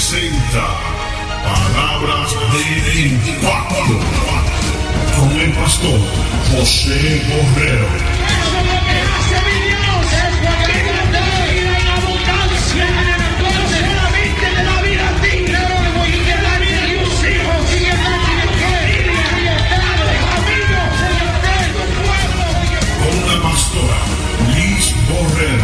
presenta Palabras de Impacto con el pastor José Borrero. Con la pastora Liz Borrero.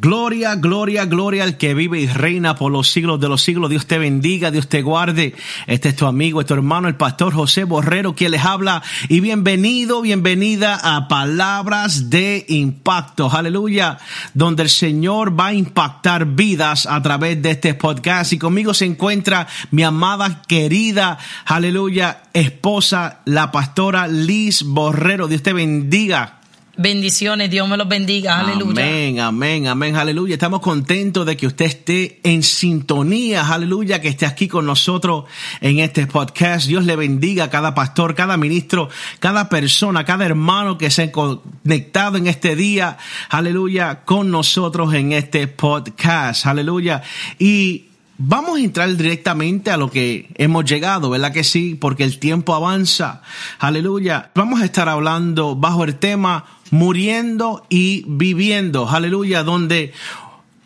Gloria, gloria, gloria al que vive y reina por los siglos de los siglos. Dios te bendiga, Dios te guarde. Este es tu amigo, es tu hermano, el pastor José Borrero, quien les habla. Y bienvenido, bienvenida a Palabras de Impacto. Aleluya. Donde el Señor va a impactar vidas a través de este podcast. Y conmigo se encuentra mi amada, querida, aleluya, esposa, la pastora Liz Borrero. Dios te bendiga. Bendiciones, Dios me los bendiga, aleluya. Amén, amén, amén, aleluya. Estamos contentos de que usted esté en sintonía, aleluya, que esté aquí con nosotros en este podcast. Dios le bendiga a cada pastor, cada ministro, cada persona, cada hermano que se ha conectado en este día, aleluya, con nosotros en este podcast, aleluya. Y Vamos a entrar directamente a lo que hemos llegado, ¿verdad que sí? Porque el tiempo avanza. Aleluya. Vamos a estar hablando bajo el tema muriendo y viviendo. Aleluya. Donde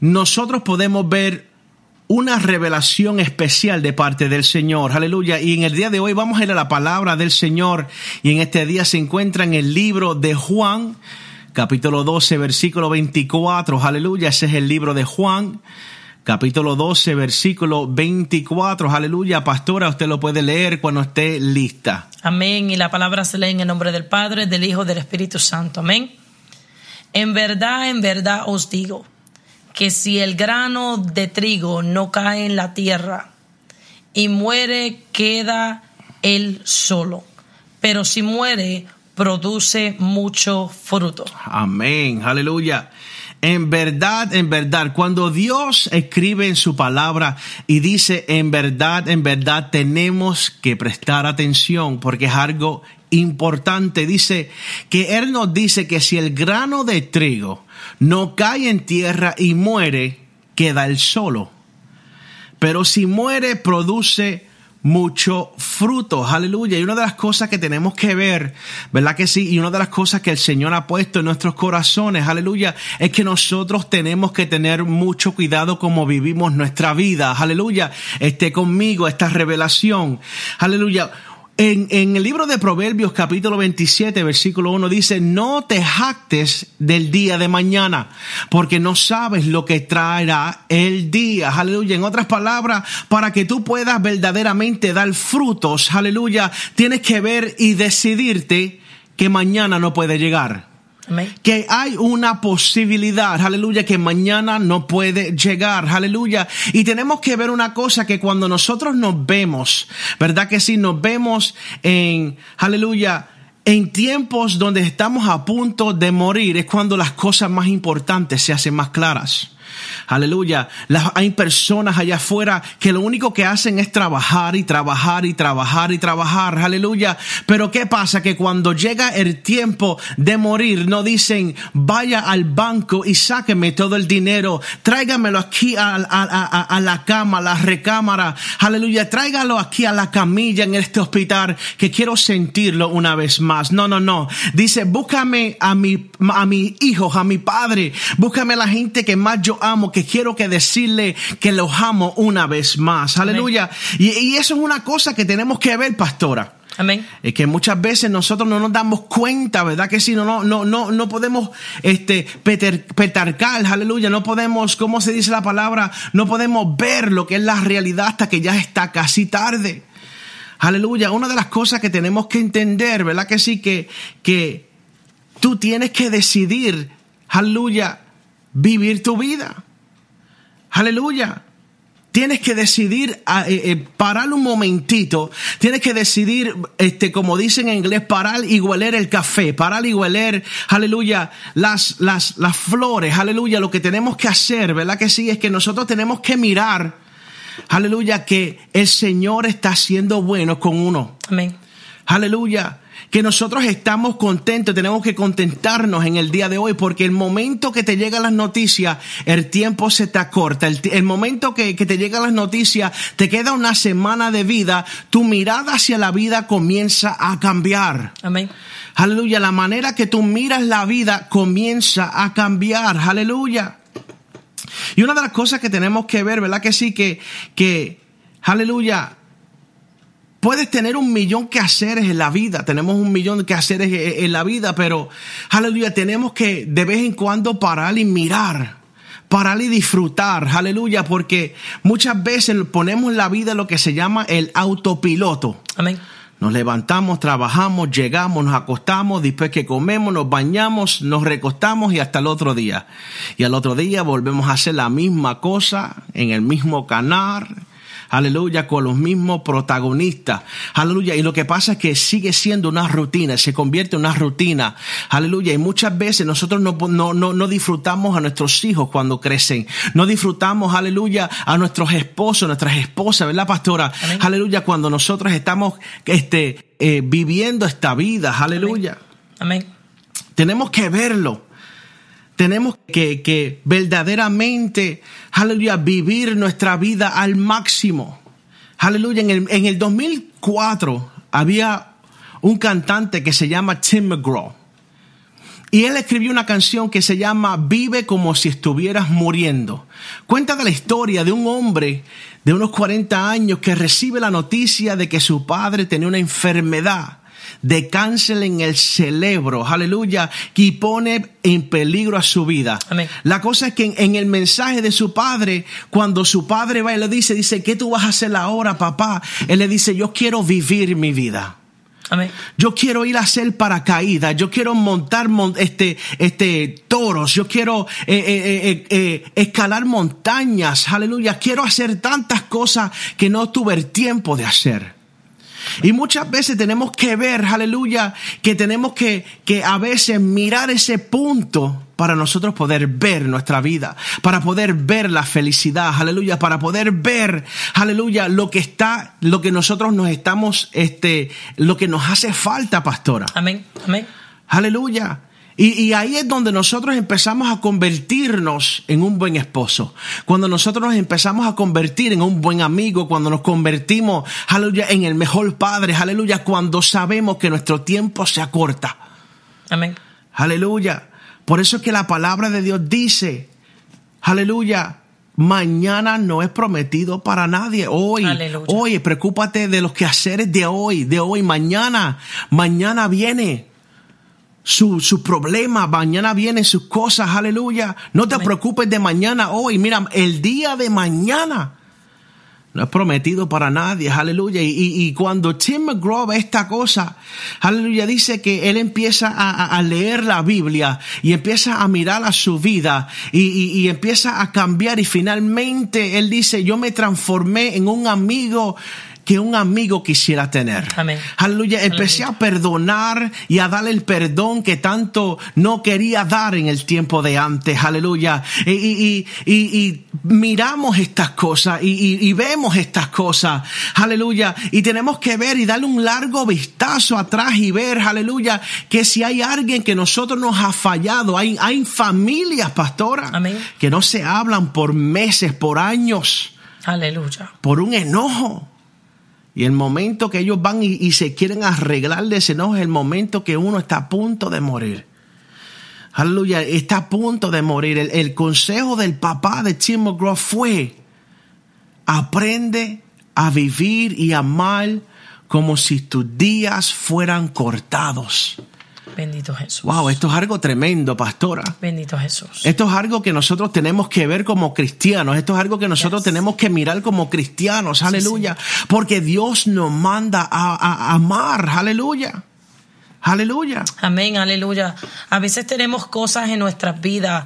nosotros podemos ver una revelación especial de parte del Señor. Aleluya. Y en el día de hoy vamos a ir a la palabra del Señor. Y en este día se encuentra en el libro de Juan, capítulo 12, versículo 24. Aleluya. Ese es el libro de Juan capítulo 12, versículo 24. Aleluya, pastora, usted lo puede leer cuando esté lista. Amén. Y la palabra se lee en el nombre del Padre, del Hijo, del Espíritu Santo. Amén. En verdad, en verdad os digo que si el grano de trigo no cae en la tierra y muere, queda él solo. Pero si muere, produce mucho fruto. Amén, aleluya. En verdad, en verdad, cuando Dios escribe en su palabra y dice en verdad, en verdad, tenemos que prestar atención porque es algo importante. Dice que Él nos dice que si el grano de trigo no cae en tierra y muere, queda él solo. Pero si muere, produce mucho fruto. Aleluya. Y una de las cosas que tenemos que ver, ¿verdad que sí? Y una de las cosas que el Señor ha puesto en nuestros corazones, aleluya, es que nosotros tenemos que tener mucho cuidado como vivimos nuestra vida. Aleluya. Esté conmigo esta revelación. Aleluya. En, en, el libro de Proverbios capítulo 27 versículo 1 dice, no te jactes del día de mañana, porque no sabes lo que traerá el día. Aleluya. En otras palabras, para que tú puedas verdaderamente dar frutos, aleluya, tienes que ver y decidirte que mañana no puede llegar. Que hay una posibilidad, aleluya, que mañana no puede llegar, aleluya. Y tenemos que ver una cosa que cuando nosotros nos vemos, ¿verdad que sí? Nos vemos en, aleluya, en tiempos donde estamos a punto de morir, es cuando las cosas más importantes se hacen más claras. Aleluya. Las, hay personas allá afuera que lo único que hacen es trabajar y trabajar y trabajar y trabajar. Aleluya. Pero ¿qué pasa? Que cuando llega el tiempo de morir, no dicen, vaya al banco y sáqueme todo el dinero. Tráigamelo aquí a, a, a, a la cama, a la recámara. Aleluya. Tráigalo aquí a la camilla en este hospital que quiero sentirlo una vez más. No, no, no. Dice, búscame a mi, a mi hijo, a mi padre. Búscame a la gente que más yo amo, que quiero que decirle que los amo una vez más. Aleluya. Y, y, eso es una cosa que tenemos que ver, pastora. Amén. Es que muchas veces nosotros no nos damos cuenta, ¿verdad? Que si no, no, no, no, no podemos, este, peter, petarcar, aleluya, no podemos, ¿cómo se dice la palabra? No podemos ver lo que es la realidad hasta que ya está casi tarde. Aleluya. Una de las cosas que tenemos que entender, ¿verdad? Que sí, que, que tú tienes que decidir, aleluya, vivir tu vida. Aleluya. Tienes que decidir a, eh, eh, parar un momentito. Tienes que decidir, este, como dicen en inglés, parar y hueler el café, parar y hueler, aleluya, las, las, las flores, aleluya. Lo que tenemos que hacer, ¿verdad que sí? Es que nosotros tenemos que mirar, aleluya, que el Señor está siendo bueno con uno. Amén. Aleluya. Que nosotros estamos contentos, tenemos que contentarnos en el día de hoy, porque el momento que te llegan las noticias, el tiempo se te acorta. El, el momento que, que te llegan las noticias, te queda una semana de vida, tu mirada hacia la vida comienza a cambiar. Amén. Aleluya, la manera que tú miras la vida comienza a cambiar. Aleluya. Y una de las cosas que tenemos que ver, ¿verdad que sí? Que, que, aleluya, Puedes tener un millón que haceres en la vida, tenemos un millón que haceres en la vida, pero aleluya, tenemos que de vez en cuando parar y mirar, parar y disfrutar, aleluya, porque muchas veces ponemos la vida en lo que se llama el autopiloto. Amén. Nos levantamos, trabajamos, llegamos, nos acostamos, después que comemos, nos bañamos, nos recostamos y hasta el otro día. Y al otro día volvemos a hacer la misma cosa en el mismo canal, aleluya, con los mismos protagonistas, aleluya. Y lo que pasa es que sigue siendo una rutina, se convierte en una rutina, aleluya. Y muchas veces nosotros no, no, no, no disfrutamos a nuestros hijos cuando crecen, no disfrutamos, aleluya, a nuestros esposos, nuestras esposas, ¿verdad, pastora? Amén. Aleluya, cuando nosotros estamos este, eh, viviendo esta vida, aleluya. Amén. Tenemos que verlo. Tenemos que, verdaderamente, aleluya, vivir nuestra vida al máximo. Aleluya, en el, en el 2004 había un cantante que se llama Tim McGraw. Y él escribió una canción que se llama Vive como si estuvieras muriendo. Cuenta la historia de un hombre de unos 40 años que recibe la noticia de que su padre tenía una enfermedad de cáncer en el cerebro, aleluya, y pone en peligro a su vida. Amén. La cosa es que en, en el mensaje de su padre, cuando su padre va y le dice, dice, ¿qué tú vas a hacer ahora, papá? Él le dice, yo quiero vivir mi vida. Amén. Yo quiero ir a hacer paracaídas, yo quiero montar mon- este, este, toros, yo quiero eh, eh, eh, eh, escalar montañas, aleluya, quiero hacer tantas cosas que no tuve el tiempo de hacer. Y muchas veces tenemos que ver, aleluya, que tenemos que, que a veces mirar ese punto para nosotros poder ver nuestra vida, para poder ver la felicidad, aleluya, para poder ver, aleluya, lo que está, lo que nosotros nos estamos, este, lo que nos hace falta, pastora. Amén. Amén. Aleluya. Y, y ahí es donde nosotros empezamos a convertirnos en un buen esposo. Cuando nosotros nos empezamos a convertir en un buen amigo, cuando nos convertimos, aleluya, en el mejor padre, aleluya, cuando sabemos que nuestro tiempo se acorta. Amén. Aleluya. Por eso es que la palabra de Dios dice, aleluya, mañana no es prometido para nadie. Hoy, Aleluya. hoy, preocúpate de los quehaceres de hoy, de hoy, mañana. Mañana viene su, su problema, mañana vienen sus cosas, aleluya. No te Amén. preocupes de mañana, hoy. Mira, el día de mañana no es prometido para nadie, aleluya. Y, y- y cuando Tim McGraw ve esta cosa, aleluya, dice que él empieza a, a- leer la Biblia y empieza a mirar a su vida y, y- y empieza a cambiar y finalmente él dice, yo me transformé en un amigo que un amigo quisiera tener. Amén. Aleluya. Empecé a perdonar y a darle el perdón que tanto no quería dar en el tiempo de antes. Aleluya. Y, y- y- miramos estas cosas y vemos estas cosas. Aleluya. Y tenemos que ver y darle un largo vistazo atrás y ver, aleluya, que si hay alguien que nosotros nos ha fallado, hay, hay familias, pastora, Amén. que no se hablan por meses, por años Aleluya. por un enojo. Y el momento que ellos van y, se quieren arreglar de ese enojo es el momento que uno está a punto de morir. Aleluya, está a punto de morir. El, el consejo del papá de Tim McGraw fue, aprende a vivir y amar como si tus días fueran cortados. Bendito Jesús. Wow, esto es algo tremendo, pastora. Bendito Jesús. Esto es algo que nosotros tenemos que ver como cristianos. Esto es algo que nosotros Yes. tenemos que mirar como cristianos. Aleluya. Porque Dios nos manda a, a- a amar. Aleluya. Aleluya. Amén, aleluya. A veces tenemos cosas en nuestras vidas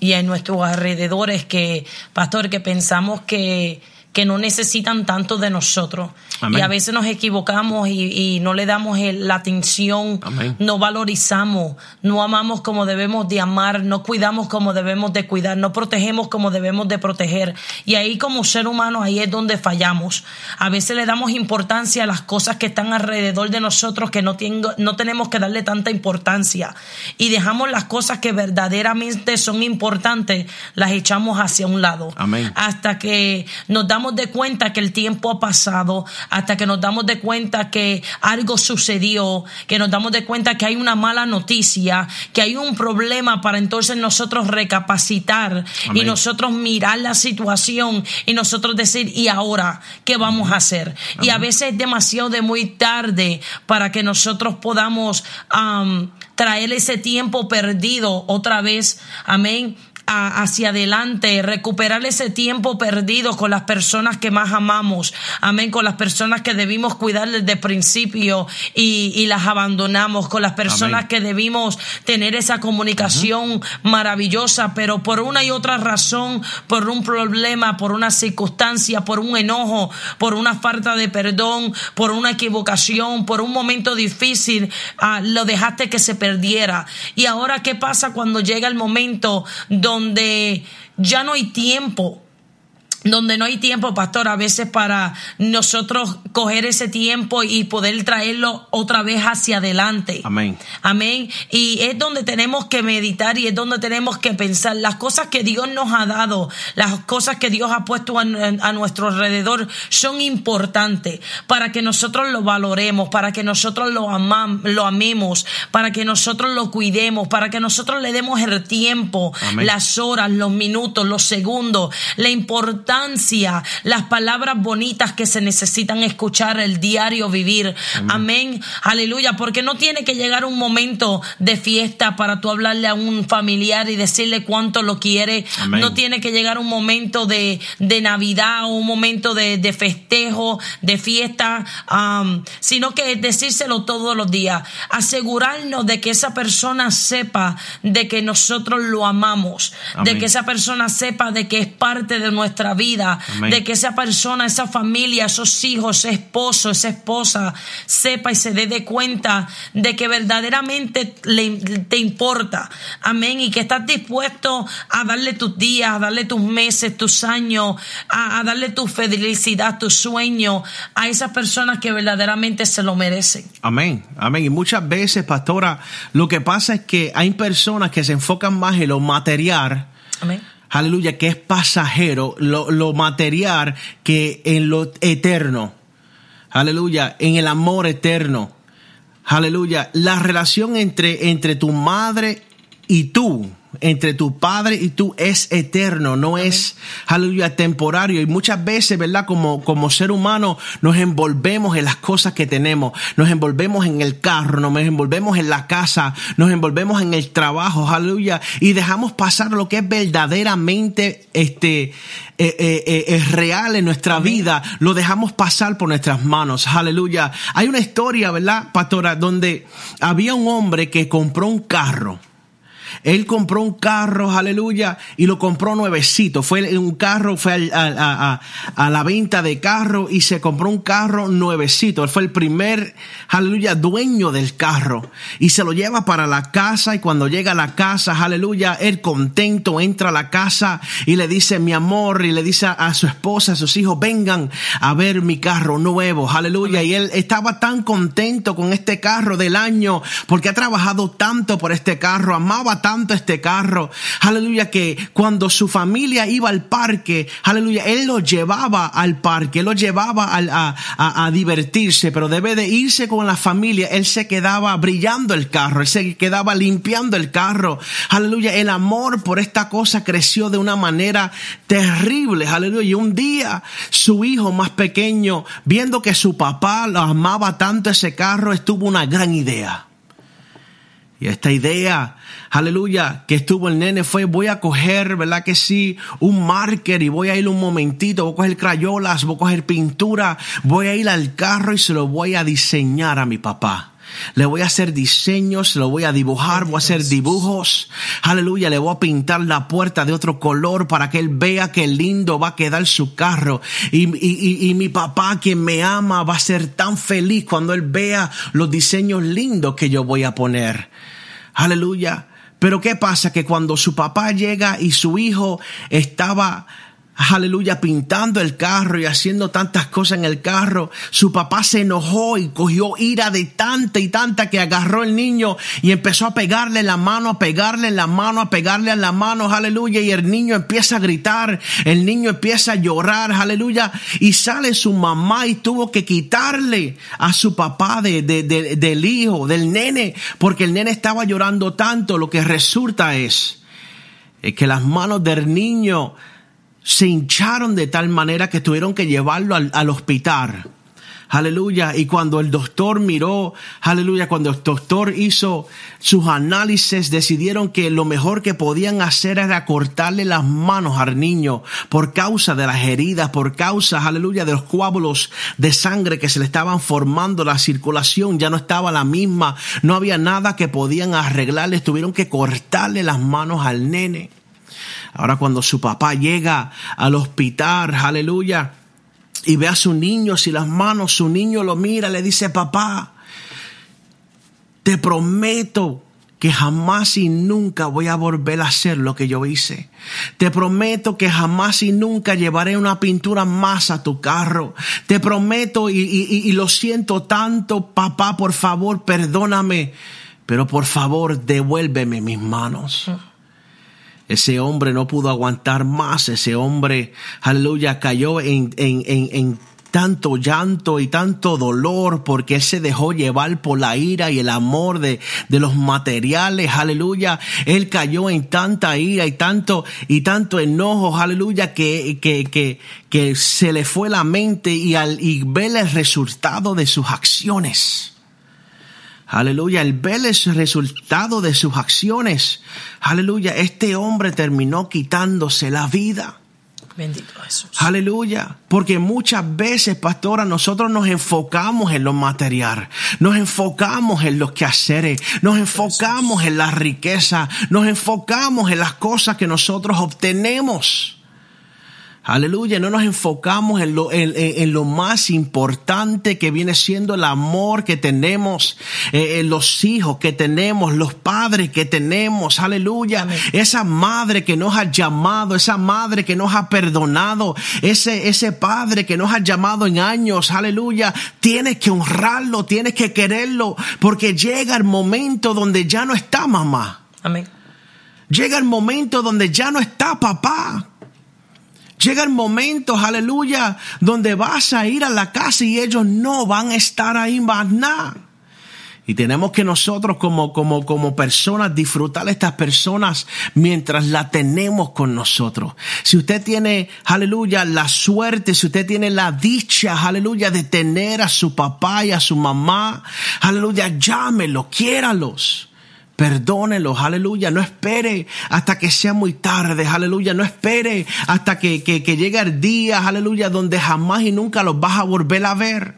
y en nuestros alrededores que, pastor, que pensamos que, que no necesitan tanto de nosotros. Amén. Y a veces nos equivocamos y, y no le damos el- la atención, Amén. no valorizamos, no amamos como debemos de amar, no cuidamos como debemos de cuidar, no protegemos como debemos de proteger. Y ahí como ser humano, ahí es donde fallamos. A veces le damos importancia a las cosas que están alrededor de nosotros que no, tengo- no tenemos que darle tanta importancia. Y dejamos las cosas que verdaderamente son importantes, las echamos hacia un lado. Amén. Hasta que nos damos de cuenta que el tiempo ha pasado, hasta que nos damos de cuenta que algo sucedió, que nos damos de cuenta que hay una mala noticia, que hay un problema para entonces nosotros recapacitar y nosotros mirar la situación y nosotros decir, ¿y ahora qué vamos a hacer? Y a veces es demasiado de muy tarde para que nosotros podamos am, traer ese tiempo perdido otra vez, amén a- hacia adelante, recuperar ese tiempo perdido con las personas que más amamos, amén, con las personas que debimos cuidar desde el principio y, y las abandonamos, con las personas Amén. que debimos tener esa comunicación maravillosa, pero por una y otra razón, por un problema, por una circunstancia, por un enojo, por una falta de perdón, por una equivocación, por un momento difícil, ah, lo dejaste que se perdiera. Y ahora, ¿qué pasa cuando llega el momento donde ya no hay tiempo? Donde no hay tiempo, pastor, a veces para nosotros coger ese tiempo y poder traerlo otra vez hacia adelante. Amén. Amén. Y es donde tenemos que meditar y es donde tenemos que pensar las cosas que Dios nos ha dado, las cosas que Dios ha puesto a, a nuestro alrededor son importantes para que nosotros lo valoremos, para que nosotros lo, amam- lo amemos, para que nosotros lo cuidemos, para que nosotros le demos el tiempo, Amén. las horas, los minutos, los segundos, la importancia, las palabras bonitas que se necesitan escuchar el diario vivir. Amén. Aleluya. Porque no tiene que llegar un momento de fiesta para tú hablarle a un familiar y decirle cuánto lo quiere. Amén. No tiene que llegar un momento de, de Navidad o un momento de, de festejo, de fiesta, sino que decírselo todos los días. Asegurarnos de que esa persona sepa de que nosotros lo amamos, de que esa persona sepa de que es parte de nuestra vida, Amén. de que esa persona, esa familia, esos hijos, ese esposo, esa esposa, sepa y se dé de cuenta de que verdaderamente le, te importa. Amén. Y que estás dispuesto a darle tus días, a darle tus meses, tus años, a, a darle tu felicidad, tu sueño a esas personas que verdaderamente se lo merecen. Amén, amén. Y muchas veces, pastora, lo que pasa es que hay personas que se enfocan más en lo material, Amén. Aleluya, que es pasajero, lo, lo material, que en lo eterno. Aleluya, en el amor eterno. Aleluya, la relación entre, entre tu madre y tú, entre tu padre y tú es eterno, no es, aleluya, temporario. Y muchas veces, ¿verdad? Como, como ser humano nos envolvemos en las cosas que tenemos, nos envolvemos en el carro, nos envolvemos en la casa, nos envolvemos en el trabajo, aleluya, y dejamos pasar lo que es verdaderamente, este, eh, eh, eh, es real en nuestra vida, lo dejamos pasar por nuestras manos, aleluya. Hay una historia, ¿verdad, pastora? Donde había un hombre que compró un carro. Él compró un carro, aleluya, y lo compró nuevecito. Fue un carro, fue a, la venta de carro y se compró un carro nuevecito. Él fue el primer, aleluya, dueño del carro. Y se lo lleva para la casa y cuando llega a la casa, aleluya, él contento entra a la casa y le dice, mi amor, y le dice a su esposa, a sus hijos, vengan a ver mi carro nuevo, aleluya. Y él estaba tan contento con este carro del año porque ha trabajado tanto por este carro, amaba tanto este carro, aleluya, que cuando su familia iba al parque, aleluya, él lo llevaba al parque, él lo llevaba a- a divertirse, pero debe de irse con la familia, él se quedaba brillando el carro, él se quedaba limpiando el carro, aleluya, el amor por esta cosa creció de una manera terrible, aleluya, y un día su hijo más pequeño, viendo que su papá lo amaba tanto ese carro, estuvo una gran idea. Y esta idea, aleluya, que estuvo el nene fue, voy a coger, ¿verdad que sí? Un marker y voy a ir un momentito, voy a coger crayolas, voy a coger pintura, voy a ir al carro y se lo voy a diseñar a mi papá. Le voy a hacer diseños, lo voy a dibujar, voy a hacer dibujos. Aleluya, le voy a pintar la puerta de otro color para que él vea qué lindo va a quedar su carro. Y, y, y, mi papá, quien me ama, va a ser tan feliz cuando él vea los diseños lindos que yo voy a poner. Aleluya. Pero ¿qué pasa? Que cuando su papá llega y su hijo estaba aleluya, pintando el carro y haciendo tantas cosas en el carro. Su papá se enojó y cogió ira de tanta y tanta que agarró el niño y empezó a pegarle la mano, a pegarle la mano, a pegarle la mano, aleluya. Y el niño empieza a gritar, el niño empieza a llorar, aleluya. Y sale su mamá y tuvo que quitarle a su papá de, del hijo, del nene, porque el nene estaba llorando tanto. Lo que resulta es que las manos del niño se hincharon de tal manera que tuvieron que llevarlo al, hospital. Aleluya. Y cuando el doctor miró, aleluya, cuando el doctor hizo sus análisis, decidieron que lo mejor que podían hacer era cortarle las manos al niño por causa de las heridas, por causa, aleluya, de los coágulos de sangre que se le estaban formando, la circulación ya no estaba la misma, no había nada que podían arreglarle, tuvieron que cortarle las manos al nene. Ahora cuando su papá llega al hospital, aleluya, y ve a su niño si las manos, su niño lo mira, le dice, papá, te prometo que jamás y nunca voy a volver a hacer lo que yo hice. Te prometo que jamás y nunca llevaré una pintura más a tu carro. Te prometo y, y lo siento tanto, papá, por favor, perdóname, pero por favor, devuélveme mis manos. Ese hombre no pudo aguantar más. Ese hombre, aleluya, cayó en, en, en, tanto llanto y tanto dolor porque se dejó llevar por la ira y el amor de, de, los materiales, aleluya. Él cayó en tanta ira y tanto y tanto enojo, aleluya, que, que, que, que se le fue la mente y al y ver el resultado de sus acciones. Aleluya, el ver el resultado de sus acciones. Aleluya, este hombre terminó quitándose la vida. Bendito Jesús. Aleluya. Porque muchas veces, pastora, nosotros nos enfocamos en lo material, nos enfocamos en los quehaceres, nos enfocamos en la riqueza, nos enfocamos en las cosas que nosotros obtenemos. Aleluya, no nos enfocamos en lo, en, lo, más importante que viene siendo el amor que tenemos, eh, los hijos que tenemos, los padres que tenemos, aleluya. Esa madre que nos ha llamado, esa madre que nos ha perdonado, ese, ese padre que nos ha llamado en años, aleluya. Tienes que honrarlo, tienes que quererlo, porque llega el momento donde ya no está mamá. Amén. Llega el momento donde ya no está papá. Llegan momentos, aleluya, donde vas a ir a la casa y ellos no van a estar ahí más nada. Y tenemos que nosotros como, como, como personas disfrutar a estas personas mientras la tenemos con nosotros. Si usted tiene, aleluya, la suerte, si usted tiene la dicha, aleluya, de tener a su papá y a su mamá, aleluya, llámelo, quiéralos. Perdónelos, aleluya. No espere hasta que sea muy tarde, aleluya. No espere hasta que, que, que llegue el día, aleluya, donde jamás y nunca los vas a volver a ver.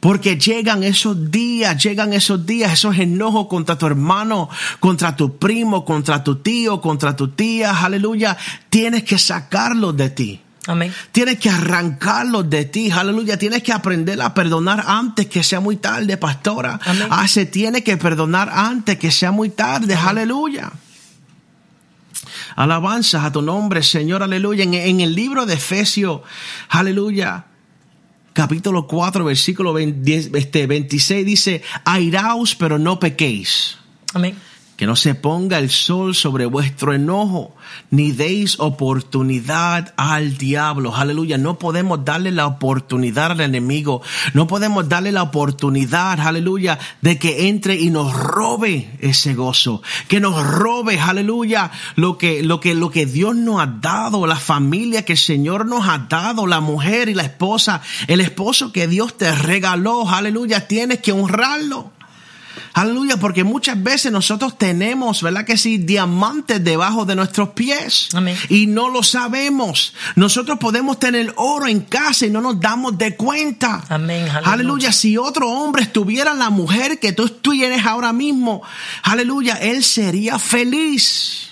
Porque llegan esos días, llegan esos días, esos enojos contra tu hermano, contra tu primo, contra tu tío, contra tu tía, aleluya. Tienes que sacarlos de ti. Amén. Tienes que arrancarlos de ti, aleluya. Tienes que aprender a perdonar antes que sea muy tarde, pastora. Amén. Ah, se tiene que perdonar antes que sea muy tarde, aleluya. Alabanzas a tu nombre, Señor, aleluya. En, el libro de Efesios, aleluya, capítulo 4, versículo 20, este, 26 dice, airaos, pero no pequéis. Amén que no se ponga el sol sobre vuestro enojo, ni deis oportunidad al diablo. Aleluya. No podemos darle la oportunidad al enemigo. No podemos darle la oportunidad, aleluya, de que entre y nos robe ese gozo. Que nos robe, aleluya, lo que, lo que, lo que Dios nos ha dado, la familia que el Señor nos ha dado, la mujer y la esposa, el esposo que Dios te regaló. Aleluya. Tienes que honrarlo. Aleluya, porque muchas veces nosotros tenemos, ¿verdad que sí? Diamantes debajo de nuestros pies. Amén. Y no lo sabemos. Nosotros podemos tener oro en casa y no nos damos de cuenta. Amén, aleluya. Aleluya. Si otro hombre estuviera la mujer que tú tienes ahora mismo, aleluya, él sería feliz.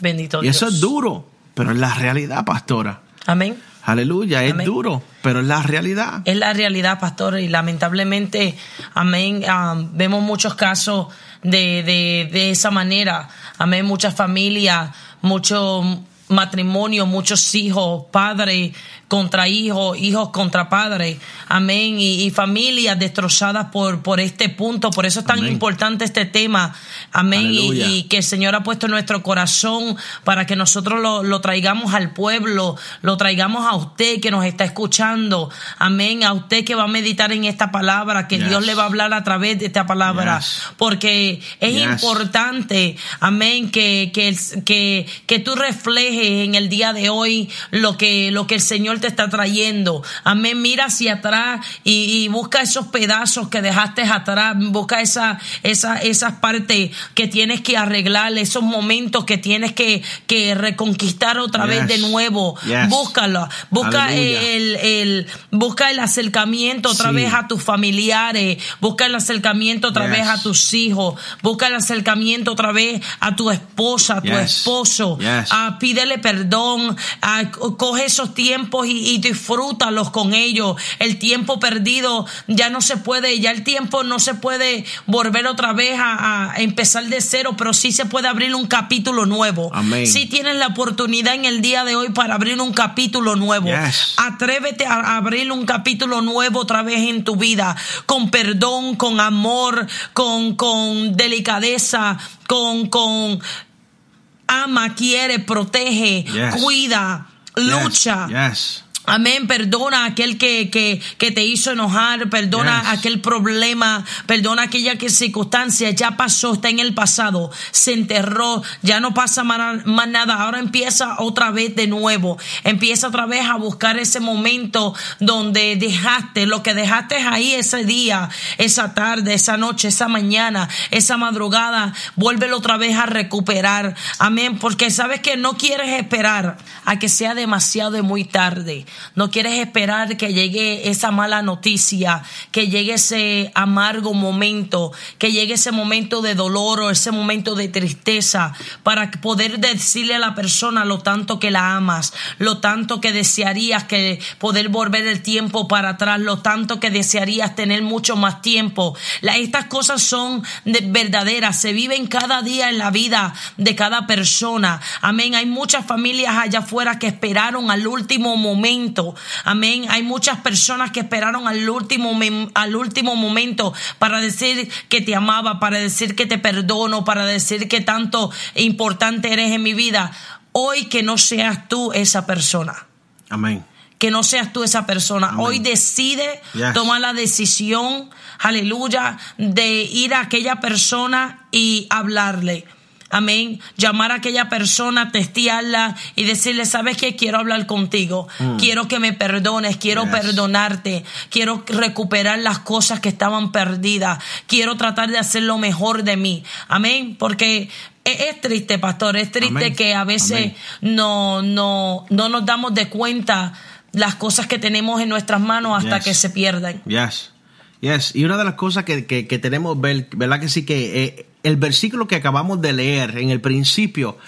Bendito Y eso Dios. es duro, pero es la realidad, pastora. Amén. Aleluya, es Amén. duro, pero es la realidad. Es la realidad, pastor, y lamentablemente, amén, ah, vemos muchos casos de, de, de esa manera. Amén, muchas familias, muchos matrimonios, muchos hijos, padres contra hijos, hijos contra padres. Amén, y, y familias destrozadas por, por este punto. Por eso es tan Amén. importante este tema. Amén, y, que el Señor ha puesto en nuestro corazón para que nosotros lo, lo traigamos al pueblo, lo traigamos a usted que nos está escuchando. Amén. A usted que va a meditar en esta palabra, que Yes. Dios le va a hablar a través de esta palabra. Yes. Porque es Yes. importante, amén, que, que, que, que tú reflejes en el día de hoy lo que, lo que el Señor te está trayendo. Amén. Mira hacia atrás y, y busca esos pedazos que dejaste atrás. Busca esa, esa, esas partes que tienes que arreglar, esos momentos que tienes que, que reconquistar otra vez de nuevo. Yes. Búscalo. Busca el, el, busca el acercamiento otra Sí. vez a tus familiares. Busca el acercamiento otra Yes. vez a tus hijos. Busca el acercamiento otra vez a tu esposa, a tu esposo. Ah, pídele perdón. Ah, co- coge esos tiempos y, y disfrútalos con ellos. El tiempo perdido ya no se puede, ya el tiempo no se puede volver otra vez a, a empezar de cero, pero sí se puede abrir un capítulo nuevo. Amén. Sí tienes la oportunidad en el día de hoy para abrir un capítulo nuevo. Yes. Atrévete a abrir un capítulo nuevo otra vez en tu vida, con perdón, con amor, con, con delicadeza, con, con ama, quiere, protege, Yes. cuida, lucha. Yes. Amén, perdona a aquel que, que, que te hizo enojar, perdona Yes. aquel problema, perdona aquella que circunstancia, ya pasó, está en el pasado, se enterró, ya no pasa más, más nada, ahora empieza otra vez de nuevo, empieza otra vez a buscar ese momento donde dejaste, lo que dejaste ahí ese día, esa tarde, esa noche, esa mañana, esa madrugada, vuélvelo otra vez a recuperar, amén, porque sabes que no quieres esperar a que sea demasiado y muy tarde. No quieres esperar que llegue esa mala noticia, que llegue ese amargo momento, que llegue ese momento de dolor o ese momento de tristeza para poder decirle a la persona lo tanto que la amas, lo tanto que desearías que poder volver el tiempo para atrás, lo tanto que desearías tener mucho más tiempo. La- estas cosas son de- verdaderas, se viven cada día en la vida de cada persona. Amén. Hay muchas familias allá afuera que esperaron al último momento. Amén. Hay muchas personas que esperaron al último, al último momento para decir que te amaba, para decir que te perdono, para decir que tanto importante eres en mi vida. Hoy que no seas tú esa persona Amén. que no seas tú esa persona. Amén. Hoy decide Yes. tomar la decisión, aleluya, de ir a aquella persona y hablarle. Amén. Llamar a aquella persona, testearla y decirle, ¿sabes qué? Quiero hablar contigo. Quiero que me perdones. Quiero Yes. perdonarte. Quiero recuperar las cosas que estaban perdidas. Quiero tratar de hacer lo mejor de mí. Amén. Porque es, es triste, pastor. Es triste Amén. que a veces Amén. no, no, no nos damos de cuenta las cosas que tenemos en nuestras manos hasta Yes. que se pierden. Yes. Yes. Y una de las cosas que, que, que tenemos, ver, ¿verdad que sí? Que eh, el versículo que acabamos de leer en el principio,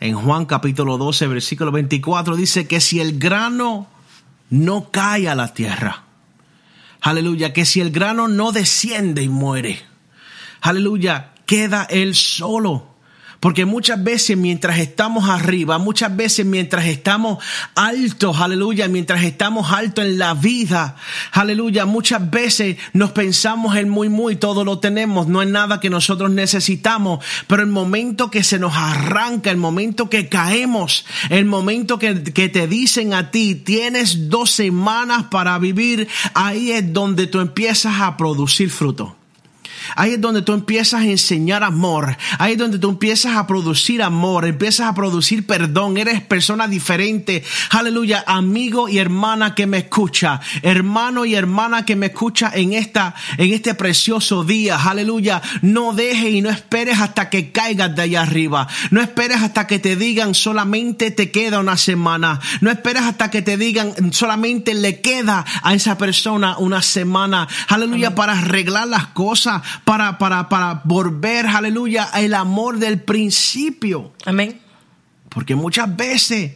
en Juan capítulo 12, versículo 24, dice que si el grano no cae a la tierra, aleluya, que si el grano no desciende y muere, aleluya, queda él solo. Porque muchas veces mientras estamos arriba, muchas veces mientras estamos altos, aleluya, mientras estamos altos en la vida, aleluya, muchas veces nos pensamos en muy, muy, todo lo tenemos, no es nada que nosotros necesitamos, pero el momento que se nos arranca, el momento que caemos, el momento que, que te dicen a ti, tienes dos semanas para vivir, ahí es donde tú empiezas a producir fruto. Ahí es donde tú empiezas a enseñar amor. Ahí es donde tú empiezas a producir amor, empiezas a producir perdón. Eres persona diferente. Aleluya, amigo y hermana que me escucha, hermano y hermana que me escucha en esta en este precioso día. Aleluya, no dejes y no esperes hasta que caigas de allá arriba. No esperes hasta que te digan solamente te queda una semana. No esperes hasta que te digan solamente le queda a esa persona una semana. Aleluya, para arreglar las cosas, para, para, para volver, aleluya, el amor del principio. Amén. Porque muchas veces,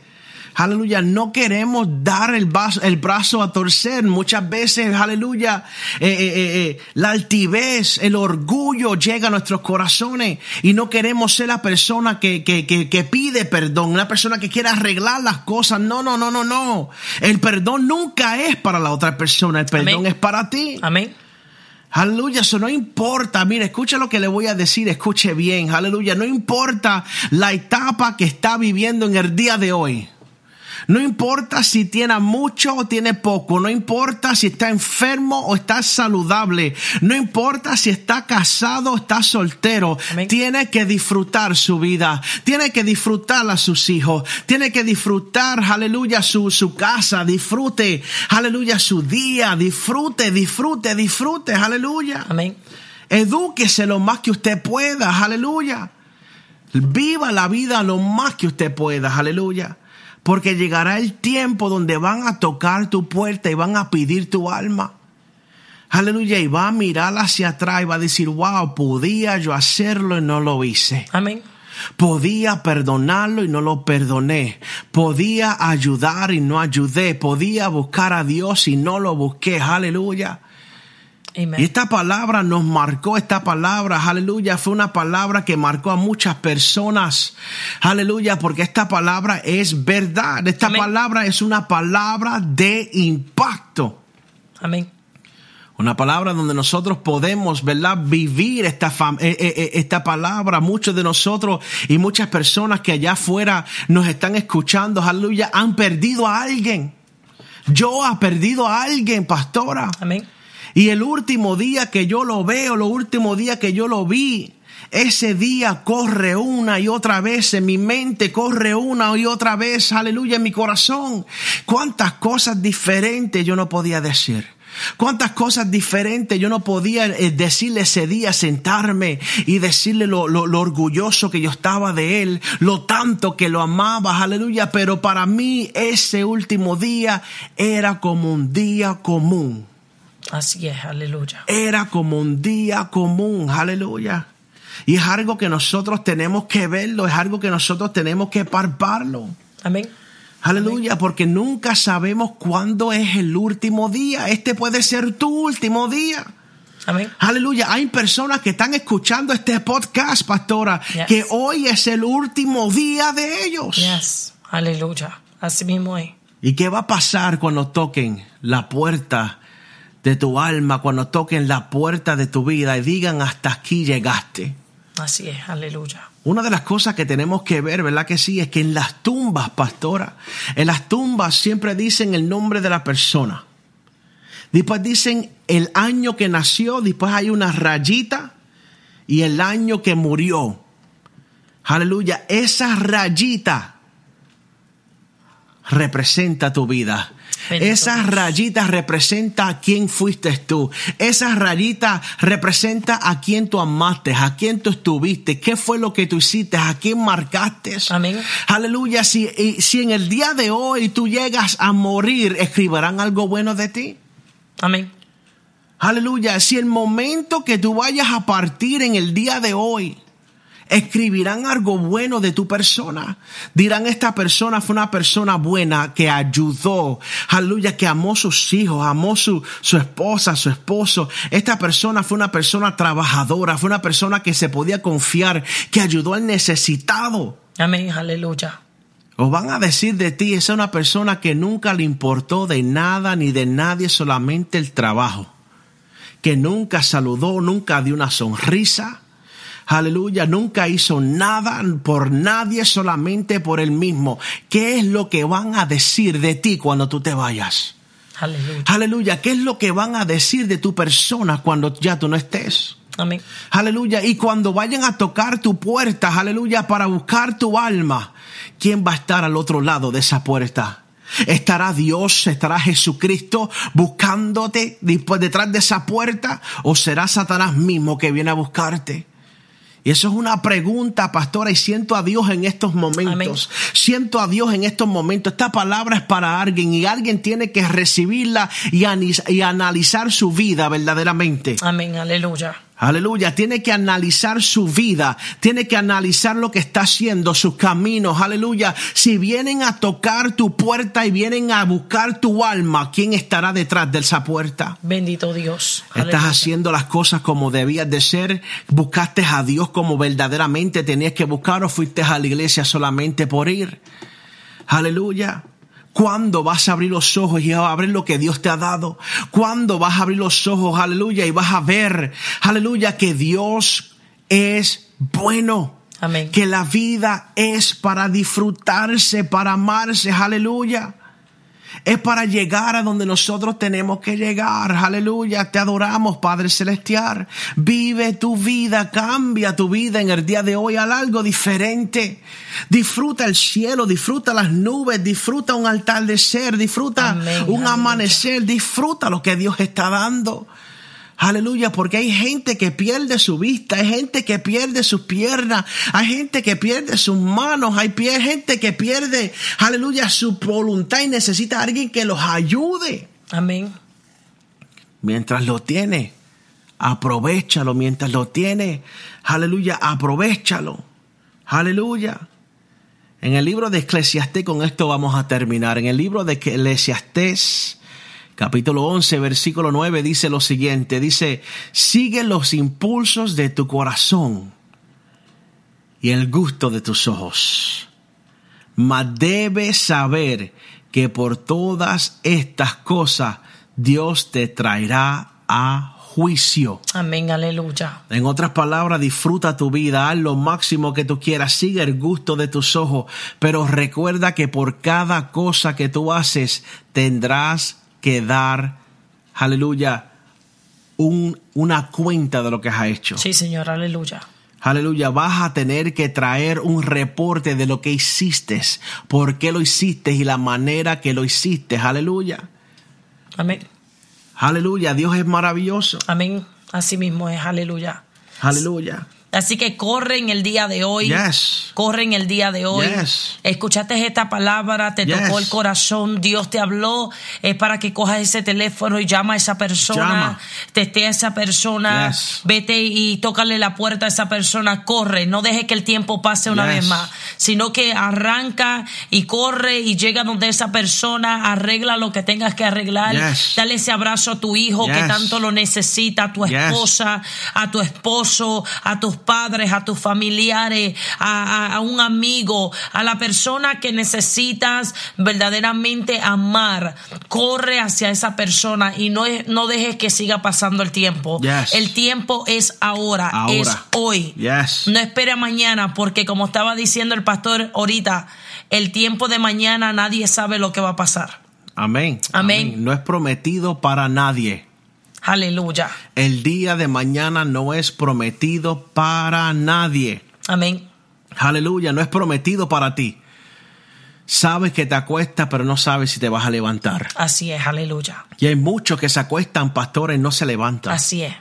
aleluya, no queremos dar el brazo, el brazo a torcer. Muchas veces, aleluya, eh, eh, eh, la altivez, el orgullo llega a nuestros corazones y no queremos ser la persona que, que, que, que pide perdón, una persona que quiere arreglar las cosas. No, no, no, no, no. El perdón nunca es para la otra persona, el perdón Amén. es para ti. Amén. Aleluya, eso no importa. Mire, escucha lo que le voy a decir, escuche bien. Aleluya, no importa la etapa que está viviendo en el día de hoy. No importa si tiene mucho o tiene poco, no importa si está enfermo o está saludable, no importa si está casado o está soltero, Amén. tiene que disfrutar su vida, tiene que disfrutar a sus hijos, tiene que disfrutar, aleluya, su, su casa, disfrute, aleluya, su día, disfrute, disfrute, disfrute, aleluya. Amén. Edúquese lo más que usted pueda, aleluya. Viva la vida lo más que usted pueda, aleluya. Porque llegará el tiempo donde van a tocar tu puerta y van a pedir tu alma. Aleluya. Y va a mirar hacia atrás y va a decir, wow, podía yo hacerlo y no lo hice. Amén. Podía perdonarlo y no lo perdoné. Podía ayudar y no ayudé. Podía buscar a Dios y no lo busqué. Aleluya. Y esta palabra nos marcó, esta palabra, aleluya, fue una palabra que marcó a muchas personas, aleluya, porque esta palabra es verdad, esta palabra es una palabra de impacto. Amén. Una palabra donde nosotros podemos, ¿verdad? Vivir esta, eh, eh, eh, esta palabra. Muchos de nosotros y muchas personas que allá afuera nos están escuchando, aleluya, han perdido a alguien. Yo he perdido a alguien, pastora. Amén. Y el último día que yo lo veo, el último día que yo lo vi, ese día corre una y otra vez en mi mente, corre una y otra vez, aleluya, en mi corazón. Cuántas cosas diferentes yo no podía decir. Cuántas cosas diferentes yo no podía eh, decirle ese día, sentarme y decirle lo, lo- lo orgulloso que yo estaba de él, lo tanto que lo amaba, aleluya. Pero para mí ese último día era como un día común Así es, aleluya. era como un día común, aleluya. Y es algo que nosotros tenemos que verlo, es algo que nosotros tenemos que palparlo. Amén. Aleluya, porque nunca sabemos cuándo es el último día. Este puede ser tu último día. Amén. Aleluya, hay personas que están escuchando este podcast, pastora, Yes. que hoy es el último día de ellos. Yes. Aleluya. Así mismo es. ¿Y qué va a pasar cuando toquen la puerta de tu alma, cuando toquen la puerta de tu vida y digan hasta aquí llegaste? Así es, aleluya. Una de las cosas que tenemos que ver, ¿verdad que sí? Es que en las tumbas, pastora, en las tumbas siempre dicen el nombre de la persona. Después dicen el año que nació, después hay una rayita y el año que murió. Aleluya, esa rayita representa tu vida. Bendito Esa Dios. rayita representa a quién fuiste tú. Esa rayita representa a quién tú amaste, a quién tú estuviste, qué fue lo que tú hiciste, a quién marcaste. Amén. Aleluya. Si, si en el día de hoy tú llegas a morir, escribirán algo bueno de ti. Amén. Aleluya. Si el momento que tú vayas a partir en el día de hoy, escribirán algo bueno de tu persona. Dirán, esta persona fue una persona buena que ayudó. Aleluya, que amó sus hijos, amó su, su esposa, su esposo. Esta persona fue una persona trabajadora, fue una persona que se podía confiar, que ayudó al necesitado. Amén. Aleluya. O van a decir de ti, esa es una persona que nunca le importó de nada ni de nadie, solamente el trabajo. Que nunca saludó, nunca dio una sonrisa. Aleluya, nunca hizo nada por nadie, solamente por él mismo. ¿Qué es lo que van a decir de ti cuando tú te vayas? Aleluya. Aleluya, ¿qué es lo que van a decir de tu persona cuando ya tú no estés? Amén. Aleluya. Y cuando vayan a tocar tu puerta, aleluya, para buscar tu alma, ¿quién va a estar al otro lado de esa puerta? ¿Estará Dios, estará Jesucristo buscándote después detrás de esa puerta? ¿O será Satanás mismo que viene a buscarte? Y eso es una pregunta, pastora, y siento a Dios en estos momentos. Siento a Dios en estos momentos. Esta palabra es para alguien y alguien tiene que recibirla y, y analizar su vida verdaderamente. Amén, aleluya. Aleluya, tiene que analizar su vida, tiene que analizar lo que está haciendo, sus caminos, aleluya. Si vienen a tocar tu puerta y vienen a buscar tu alma, ¿quién estará detrás de esa puerta? Bendito Dios. Estás haciendo las cosas como debías de ser, buscaste a Dios como verdaderamente tenías que buscar o fuiste a la iglesia solamente por ir. Aleluya. ¿Cuándo vas a abrir los ojos y a ver lo que Dios te ha dado? ¿Cuándo vas a abrir los ojos, aleluya, y vas a ver, aleluya, que Dios es bueno? Amén. Que la vida es para disfrutarse, para amarse, aleluya. Es para llegar a donde nosotros tenemos que llegar. Aleluya. Te adoramos, Padre Celestial. Vive tu vida, cambia tu vida en el día de hoy a algo diferente. Disfruta el cielo, disfruta las nubes, disfruta un altar de ser, disfruta Amén, un aleluya. amanecer, disfruta lo que Dios está dando. Aleluya, porque hay gente que pierde su vista, hay gente que pierde sus piernas, hay gente que pierde sus manos, hay gente que pierde, aleluya, su voluntad y necesita a alguien que los ayude. Amén. Mientras lo tiene, aprovechalo, mientras lo tiene, aleluya, aprovechalo. Aleluya. En el libro de Eclesiastés, con esto vamos a terminar. En el libro de Eclesiastés, capítulo 11, versículo 9, dice lo siguiente. Dice, sigue los impulsos de tu corazón y el gusto de tus ojos. Mas debes saber que por todas estas cosas Dios te traerá a juicio. Amén, aleluya. En otras palabras, disfruta tu vida, haz lo máximo que tú quieras, sigue el gusto de tus ojos, pero recuerda que por cada cosa que tú haces tendrás que dar, aleluya, un- una cuenta de lo que has hecho. Sí, Señor, aleluya. Aleluya, vas a tener que traer un reporte de lo que hiciste, por qué lo hiciste y la manera que lo hiciste. Aleluya. Amén. Aleluya, Dios es maravilloso. Amén. Así mismo es, aleluya. Aleluya. Así que corre en el día de hoy. Yes. Corre en el día de hoy. Yes. Escuchaste esta palabra, te Yes. tocó el corazón, Dios te habló. Es para que cojas ese teléfono y llama a esa persona. Testea a esa persona. Vete y tócale la puerta a esa persona. Corre. No deje que el tiempo pase una vez más. Sino que arranca y corre y llega donde esa persona. Arregla lo que tengas que arreglar. Dale ese abrazo a tu hijo que tanto lo necesita, a tu esposa a tu esposo, a tus padres, a tus familiares, a, a- a un amigo, a la persona que necesitas verdaderamente amar. Corre hacia esa persona y no, es- no dejes que siga pasando el tiempo. Yes. El tiempo es ahora, Ahora. es hoy. Yes. No espere a mañana porque como estaba diciendo el pastor ahorita, el tiempo de mañana nadie sabe lo que va a pasar. Amén. Amén. No es prometido para nadie. Aleluya. El día de mañana no es prometido para nadie. Amén. Aleluya, no es prometido para ti. Sabes que te acuestas, pero no sabes si te vas a levantar. Así es, aleluya. Y hay muchos que se acuestan, pastores, y no se levantan. Así es.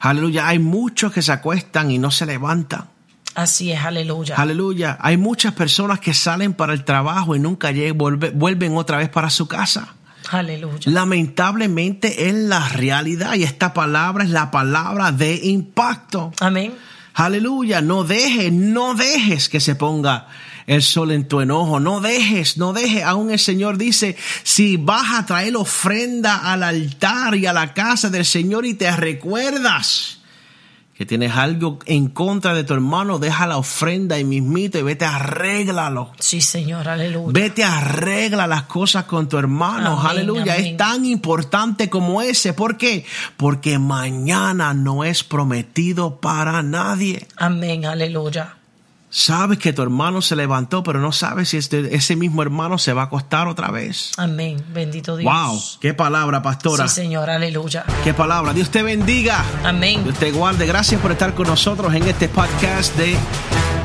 Aleluya, hay muchos que se acuestan y no se levantan. Así es, aleluya. Aleluya, hay muchas personas que salen para el trabajo y nunca llegan, vuelve- vuelven otra vez para su casa. Aleluya. Lamentablemente es la realidad y esta palabra es la palabra de impacto. Amén. Aleluya, no dejes, no dejes que se ponga el sol en tu enojo, no dejes, no dejes. Aún el Señor dice, si vas a traer ofrenda al altar y a la casa del Señor y te recuerdas que tienes algo en contra de tu hermano, deja la ofrenda y mismito y vete, arréglalo. Sí, Señor, aleluya. Vete, arregla las cosas con tu hermano. Amén, Aleluya. amén. Es tan importante como ese. ¿Por qué? Porque mañana no es prometido para nadie. Amén, aleluya. Sabes que tu hermano se levantó, pero no sabes si este- ese mismo hermano se va a acostar otra vez. Amén. Bendito Dios. Wow, qué palabra, pastora. Sí, Señor. Aleluya. Qué palabra. Dios te bendiga. Amén. Dios te guarde. Gracias por estar con nosotros en este podcast de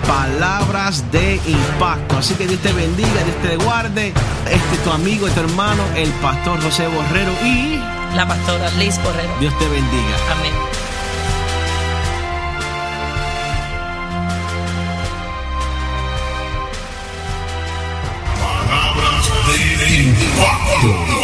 Palabras de Impacto. Así que Dios te bendiga, Dios te guarde. Este es tu amigo y tu hermano, el pastor José Borrero. Y La pastora Liz Borrero. Dios te bendiga. Amén. Doctor.